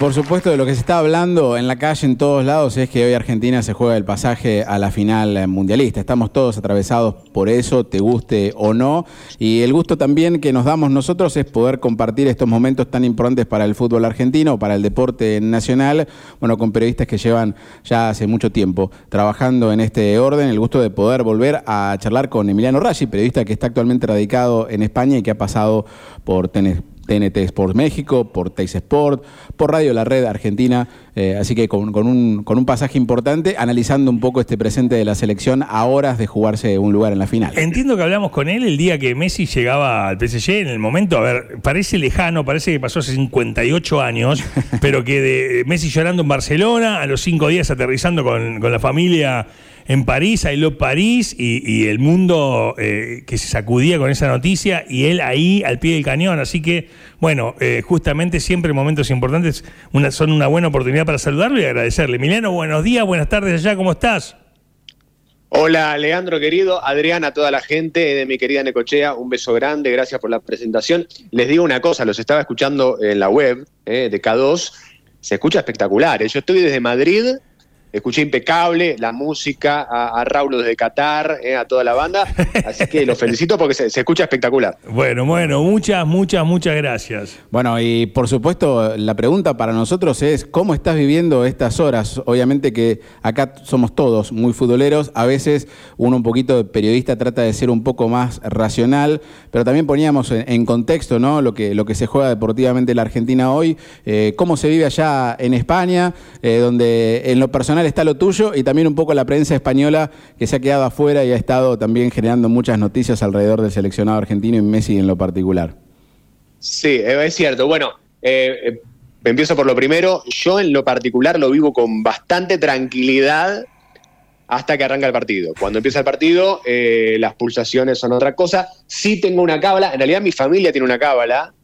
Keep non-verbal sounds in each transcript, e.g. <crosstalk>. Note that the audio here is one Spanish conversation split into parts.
por supuesto, de lo que se está hablando en la calle, en todos lados, es que hoy Argentina se juega el pasaje a la final mundialista. Estamos todos atravesados por eso, te guste o no. Y el gusto también que nos damos nosotros es poder compartir estos momentos tan importantes para el fútbol argentino, para el deporte nacional, bueno, con periodistas que llevan ya hace mucho tiempo trabajando en este orden. El gusto de poder volver a charlar con Emiliano Raggi, periodista que está actualmente radicado en España y que ha pasado por tener TNT Sport México, por Teis Sport, por Radio La Red Argentina, eh, así que con, un, con un pasaje importante, analizando un poco este presente de la selección a horas de jugarse un lugar en la final. Entiendo que hablamos con él el día que Messi llegaba al PSG, en el momento, a ver, parece lejano, parece que pasó hace 58 años, <laughs> pero que de Messi llorando en Barcelona, a los cinco días aterrizando con, con la familia en París, I Love París, y, el mundo eh, que se sacudía con esa noticia, y él ahí al pie del cañón. Así que, bueno, eh, justamente siempre momentos importantes son una buena oportunidad para saludarlo y agradecerle. Emiliano, buenos días, buenas tardes allá, ¿cómo estás? Hola, Leandro querido, Adrián, a toda la gente de mi querida Necochea, un beso grande, gracias por la presentación. Les digo una cosa, los estaba escuchando en la web eh, de K2, se escucha espectacular. Yo estoy desde Madrid escuché impecable la música, a, a Raúl desde Qatar, eh, a toda la banda. Así que lo felicito porque se, escucha espectacular. <laughs> Bueno, bueno, muchas, muchas, muchas gracias. Bueno, y por supuesto, la pregunta para nosotros es: ¿cómo estás viviendo estas horas? Obviamente que acá somos todos muy futboleros. A veces uno, un poquito de periodista, trata de ser un poco más racional, pero también poníamos en, contexto ¿no? lo, que, lo que se juega deportivamente en la Argentina hoy. Eh, ¿Cómo se vive allá en España? Eh, donde en lo personal está lo tuyo y también un poco la prensa española que se ha quedado afuera y ha estado también generando muchas noticias alrededor del seleccionado argentino y Messi en lo particular. Sí, es cierto. Bueno, eh, eh, empiezo por lo primero. Yo en lo particular lo vivo con bastante tranquilidad hasta que arranca el partido. Cuando empieza el partido, eh, las pulsaciones son otra cosa. Sí tengo una cábala, en realidad mi familia tiene una cábala.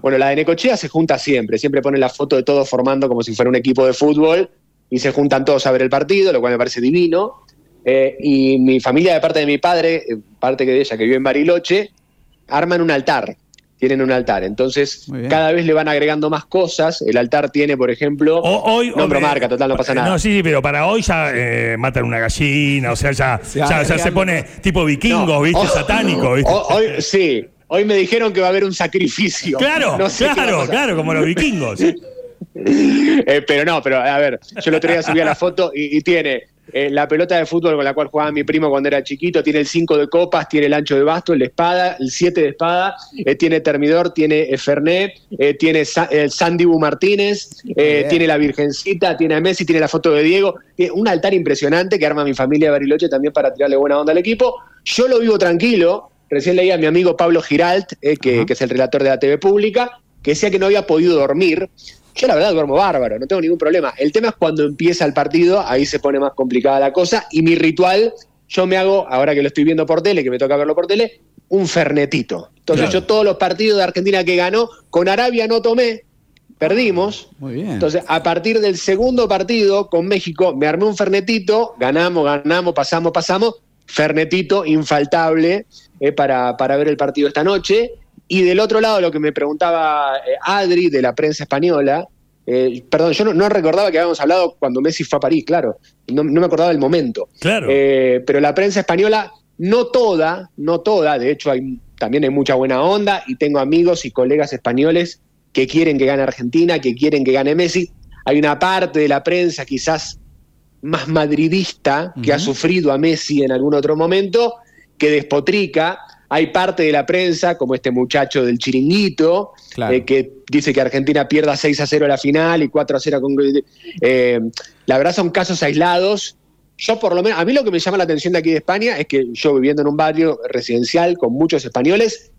Bueno, la de Necochea se junta siempre, siempre pone la foto de todos formando como si fuera un equipo de fútbol y se juntan todos a ver el partido, lo cual me parece divino. Eh, y mi familia, de parte de mi padre, eh, parte de ella que vive en Bariloche, arman un altar. Tienen un altar. Entonces, cada vez le van agregando más cosas. El altar tiene, por ejemplo. hoy, nombro marca, total, no pasa nada. No, sí, sí, pero para hoy ya eh, matan una gallina, o sea, ya, ya, se pone tipo vikingo, ¿viste? Satánico, ¿viste? Hoy, sí. Hoy me dijeron que va a haber un sacrificio. Claro, <laughs> claro, claro, como los vikingos. <laughs> <laughs> Eh, pero no, pero a ver, yo el otro día subí a la foto y, tiene eh, la pelota de fútbol con la cual jugaba mi primo cuando era chiquito, tiene el 5 de copas, tiene el ancho de basto, el de espada, el 7 de espada, eh, tiene Termidor, tiene Fernet, tiene el Sandy Bu Martínez, tiene la Virgencita, tiene a Messi, tiene la foto de Diego, tiene un altar impresionante que arma mi familia de Bariloche también para tirarle buena onda al equipo. Yo lo vivo tranquilo, recién leía a mi amigo Pablo Giralt, que, que es el relator de la TV Pública, que decía que no había podido dormir yo la verdad duermo bárbaro, no tengo ningún problema. El tema es cuando empieza el partido, ahí se pone más complicada la cosa. Y mi ritual, yo me hago, ahora que lo estoy viendo por tele, que me toca verlo por tele, un fernetito. Entonces yo todos los partidos de Argentina que ganó, con Arabia no tomé, perdimos. Muy bien. Entonces, a partir del segundo partido con México, me armé un fernetito, ganamos, ganamos, pasamos, pasamos. Fernetito infaltable eh, para, para ver el partido esta noche. Y del otro lado, lo que me preguntaba eh, Adri de la prensa española, eh, perdón, yo no, recordaba que habíamos hablado cuando Messi fue a París, claro, no, me acordaba del momento. Claro. Eh, pero la prensa española, no toda, no toda, de hecho hay, también hay mucha buena onda y tengo amigos y colegas españoles que quieren que gane Argentina, que quieren que gane Messi. Hay una parte de la prensa quizás más madridista que ha sufrido a Messi en algún otro momento, que despotrica hay parte de la prensa, como este muchacho del chiringuito, eh, que dice que Argentina pierda 6 a 0 la final y 4 a 0 con... Eh, la verdad son casos aislados. Yo por lo menos, a mí lo que me llama la atención de aquí de España es que yo viviendo en un barrio residencial con muchos españoles,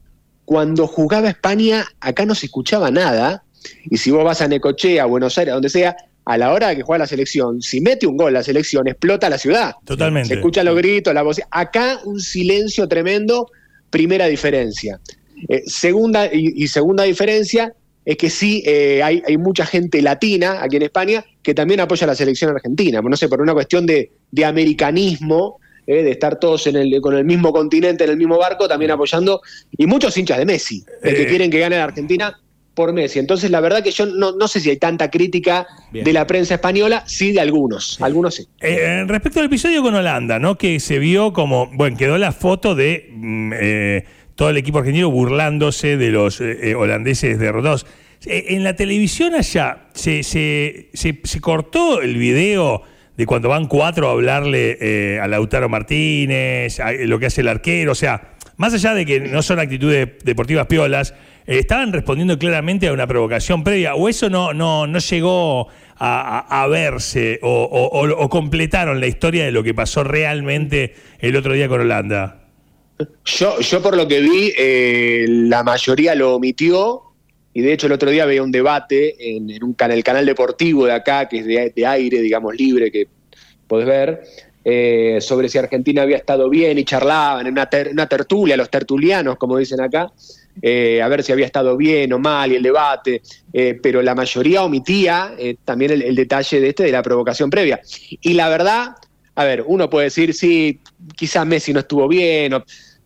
cuando jugaba España acá no se escuchaba nada. Y si vos vas a Necochea, a Buenos Aires, a donde sea, a la hora de que juega la selección, si mete un gol la selección, explota la ciudad. Totalmente. Se escuchan los gritos, la voz. Acá un silencio tremendo Primera diferencia. Eh, segunda, y, segunda diferencia es que sí eh, hay, mucha gente latina aquí en España que también apoya a la selección argentina. No sé, por una cuestión de, americanismo, eh, de estar todos en el, con el mismo continente, en el mismo barco, también apoyando. Y muchos hinchas de Messi, que quieren que gane la Argentina por Messi. Entonces, la verdad que yo no, sé si hay tanta crítica de la prensa española, sí de algunos, algunos sí. Eh, respecto al episodio con Holanda, ¿no? Que se vio como, bueno, quedó la foto de mm, eh, todo el equipo argentino burlándose de los eh, holandeses derrotados. en la televisión allá, se, se, se, cortó el video de cuando van cuatro a hablarle a Lautaro Martínez, lo que hace el arquero, o sea, más allá de que no son actitudes deportivas piolas, estaban respondiendo claramente a una provocación previa, o eso no, no, no llegó a, verse, o, completaron la historia de lo que pasó realmente el otro día con Holanda. Yo, yo por lo que vi, eh, la mayoría lo omitió, y de hecho el otro día veía un debate en, un el canal deportivo de acá, que es de, aire, digamos, libre, que podés ver, eh, sobre si Argentina había estado bien y charlaban en una, una tertulia, los tertulianos, como dicen acá, eh, a ver si había estado bien o mal y el debate, eh, pero la mayoría omitía eh, también el, detalle de este de la provocación previa. Y la verdad, a ver, uno puede decir, sí, quizás Messi no estuvo bien,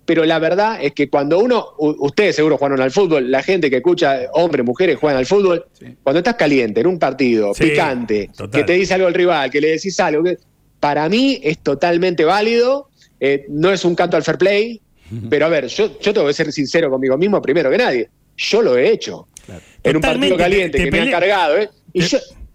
pero la verdad es que cuando uno, ustedes seguro jugaron al fútbol, la gente que escucha, hombres, mujeres, juegan al fútbol, cuando estás caliente en un partido, picante, que te dice algo el rival, que le decís algo, para mí es totalmente válido, no es un canto al fair play, pero a ver, yo, yo tengo que ser sincero conmigo mismo primero que nadie. Yo lo he hecho. En un partido caliente que me han cargado, ¿eh? Y,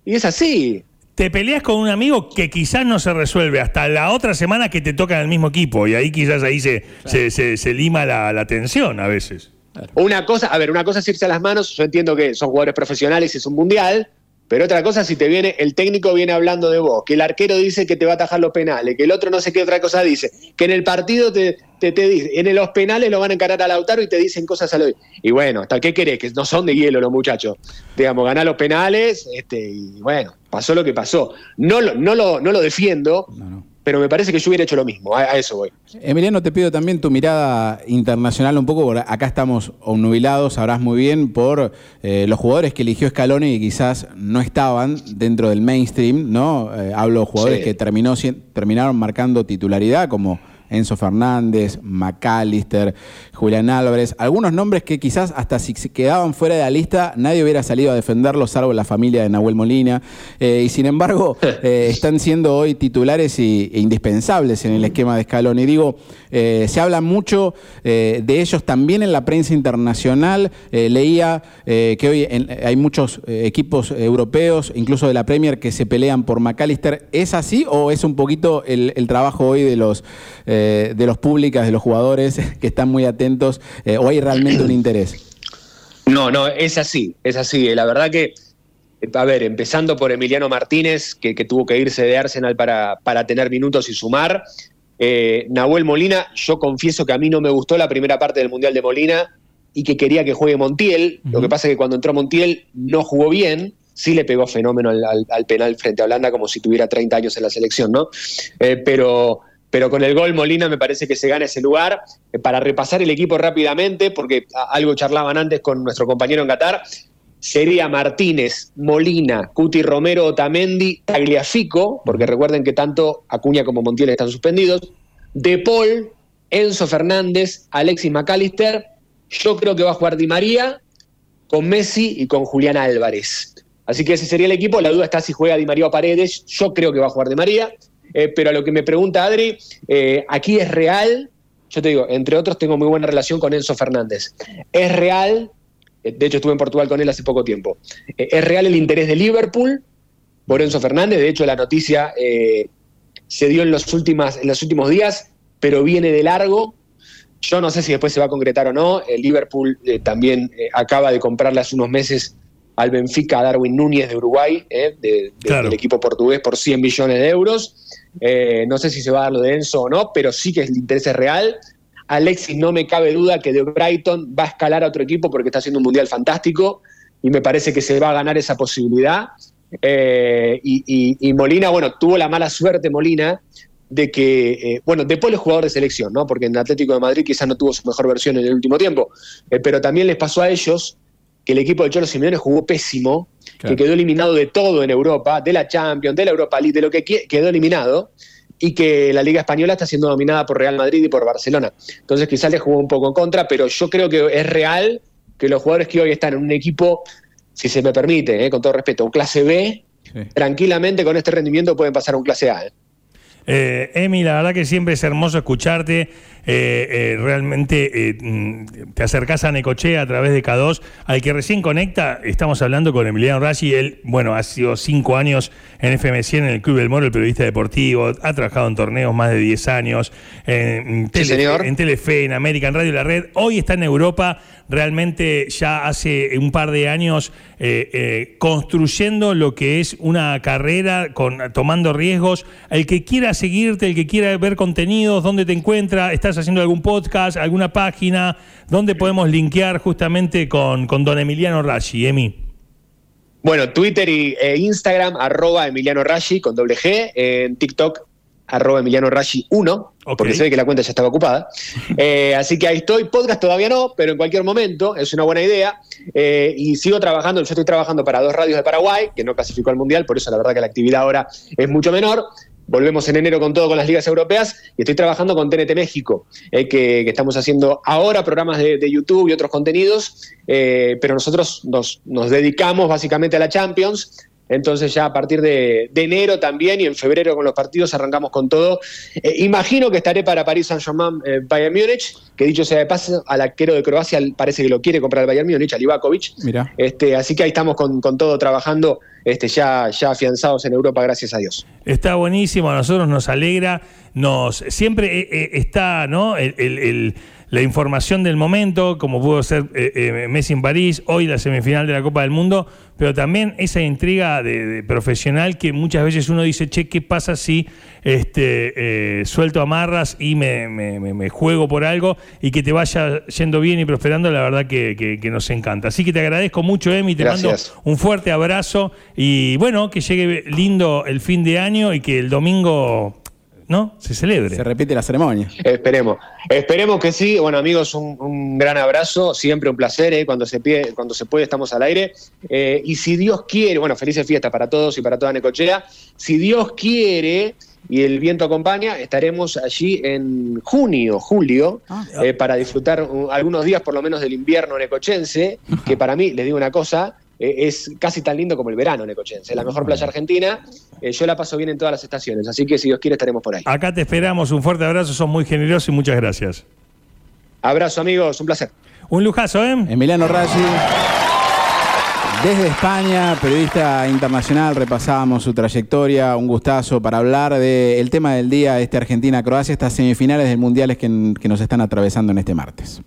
y es así te peleas con un amigo que quizás no se resuelve hasta la otra semana que te toca en el mismo equipo y ahí quizás ahí se, se, lima la, la, tensión a veces. Una cosa, a ver, una cosa es irse a las manos, yo entiendo que son jugadores profesionales y es un mundial, pero otra cosa, si te viene, el técnico viene hablando de vos, que el arquero dice que te va a atajar los penales, que el otro no sé qué otra cosa dice, que en el partido te, te, dice, en los penales lo van a encarar a Lautaro y te dicen cosas a lo. Y bueno, ¿hasta qué querés? Que no son de hielo los muchachos. Digamos, ganar los penales, este, y bueno, pasó lo que pasó. No lo, no lo, no lo defiendo. No, pero me parece que yo hubiera hecho lo mismo, a, eso voy. Emiliano, te pido también tu mirada internacional un poco, porque acá estamos obnubilados, sabrás muy bien, por eh, los jugadores que eligió Scaloni y quizás no estaban dentro del mainstream, ¿no? Eh, hablo de jugadores que terminó, terminaron marcando titularidad, como Enzo Fernández, McAllister, Julián Álvarez, algunos nombres que quizás hasta si se quedaban fuera de la lista nadie hubiera salido a defenderlos, salvo la familia de Nahuel Molina, eh, y sin embargo <laughs> eh, están siendo hoy titulares e indispensables en el esquema de Scaloni. Digo, eh, se habla mucho de ellos también en la prensa internacional, leía que hoy hay muchos equipos europeos, incluso de la Premier, que se pelean por McAllister. ¿Es así o es un poquito el, el trabajo hoy de los eh, de los públicas, de los jugadores <laughs> que están muy atentos, eh, o hay realmente un interés? No, no, es así, es así. La verdad que, a ver, empezando por Emiliano Martínez, que, tuvo que irse de Arsenal para, para tener minutos y sumar. Eh, Nahuel Molina, yo confieso que a mí no me gustó la primera parte del Mundial de Molina y que quería que juegue Montiel. Lo que pasa es que cuando entró Montiel no jugó bien, sí le pegó fenómeno al, penal frente a Holanda como si tuviera 30 años en la selección, ¿no? pero pero con el gol Molina me parece que se gana ese lugar. Eh, para repasar el equipo rápidamente, porque algo charlaban antes con nuestro compañero en Qatar, sería Martínez, Molina, Cuti Romero, Otamendi, Tagliafico, porque recuerden que tanto Acuña como Montiel están suspendidos, De Paul, Enzo Fernández, Alexis McAllister, yo creo que va a jugar Di María con Messi y con Julián Álvarez. Así que ese sería el equipo. La duda está si juega Di María o Paredes. Yo creo que va a jugar Di María. Eh, pero a lo que me pregunta Adri, eh, aquí es real, yo te digo, entre otros tengo muy buena relación con Enzo Fernández. Es real, eh, de hecho estuve en Portugal con él hace poco tiempo, es real el interés de Liverpool por Enzo Fernández, de hecho la noticia se dio en los, últimos días, pero viene de largo. Yo no sé si después se va a concretar o no. El Liverpool también acaba de comprarle hace unos meses al Benfica a Darwin Núñez de Uruguay, del equipo portugués, por 100 millones de euros. Eh, no sé si se va a dar lo de Enzo o no, pero sí que el interés es real. Alexis, no me cabe duda que de Brighton va a escalar a otro equipo porque está haciendo un mundial fantástico y me parece que se va a ganar esa posibilidad. Eh, y, Molina, bueno, tuvo la mala suerte Molina de que, eh, bueno, después es jugador de selección, ¿no? Porque en Atlético de Madrid quizás no tuvo su mejor versión en el último tiempo, pero también les pasó a ellos que el equipo de Cholo Simeone jugó pésimo que quedó eliminado de todo en Europa, de la Champions, de la Europa League, de lo que quedó eliminado, y que la Liga Española está siendo dominada por Real Madrid y por Barcelona. Entonces quizás le jugó un poco en contra, pero yo creo que es real que los jugadores que hoy están en un equipo, si se me permite, eh, con todo respeto, un clase B, tranquilamente con este rendimiento pueden pasar a un clase A. Eh, Emi, la verdad que siempre es hermoso escucharte. Eh, eh, realmente mm, te acercás a Necochea a través de K2. Al que recién conecta, estamos hablando con Emiliano Rashi. Él, bueno, ha sido cinco años en FM100 en el Club del Moro, el periodista deportivo. Ha trabajado en torneos más de 10 años. En, en Telefe, en American Radio La Red. Hoy está en Europa realmente ya hace un par de años eh, eh, construyendo lo que es una carrera, con, tomando riesgos. El que quiera seguirte, el que quiera ver contenidos, dónde te encuentra, estás haciendo algún podcast, alguna página, dónde podemos linkear justamente con, con don Emiliano Rashi, Emi. Bueno, Twitter e Instagram, arroba Emiliano Rashi con doble G, en TikTok arroba Emiliano Rashi 1, porque se ve que la cuenta ya estaba ocupada. <laughs> Eh, así que ahí estoy. Podcast todavía no, pero en cualquier momento es una buena idea. Eh, y sigo trabajando, yo estoy trabajando para dos radios de Paraguay, que no clasificó al Mundial, por eso la verdad que la actividad ahora es mucho menor. Volvemos en enero con todo con las ligas europeas y estoy trabajando con TNT México, eh, que, estamos haciendo ahora programas de, YouTube y otros contenidos, pero nosotros nos, nos dedicamos básicamente a la Champions entonces ya a partir de, enero también y en febrero con los partidos arrancamos con todo. Eh, imagino que estaré para París Saint-Germain, eh, Bayern Múnich, que dicho sea de paso, al arquero de Croacia parece que lo quiere comprar el Bayern Múnich, al Ivakovic. Mira. Este, así que ahí estamos con, todo trabajando, este, ya, ya afianzados en Europa, gracias a Dios. Está buenísimo, a nosotros nos alegra, nos siempre eh, está, ¿no? el la información del momento, como pudo ser eh, eh, Messi en París, hoy la semifinal de la Copa del Mundo, pero también esa intriga de, profesional que muchas veces uno dice, che, ¿qué pasa si este, eh, suelto amarras y me, juego por algo y que te vaya yendo bien y prosperando? La verdad que, nos encanta. Así que te agradezco mucho, Emi, te mando un fuerte abrazo y bueno, que llegue lindo el fin de año y que el domingo ¿no? Se celebre. Se repite la ceremonia. Esperemos. Esperemos que sí. Bueno, amigos, un, gran abrazo. Siempre un placer. ¿eh? Cuando, se pide, cuando se puede, estamos al aire. Eh, y si Dios quiere, bueno, felices fiestas para todos y para toda Necochea. Si Dios quiere y el viento acompaña, estaremos allí en junio, julio, ah. eh, para disfrutar algunos días por lo menos del invierno necochense, que para mí, les digo una cosa, es casi tan lindo como el verano necochense. La mejor playa argentina. Eh, yo la paso bien en todas las estaciones, así que si Dios quiere estaremos por ahí. Acá te esperamos, un fuerte abrazo, son muy generosos y muchas gracias. Abrazo amigos, un placer. Un lujazo, ¿eh? Emiliano Raggi. Desde España, periodista internacional, repasábamos su trayectoria, un gustazo para hablar del tema del día, este Argentina-Croacia, estas semifinales del Mundiales que nos están atravesando en este martes.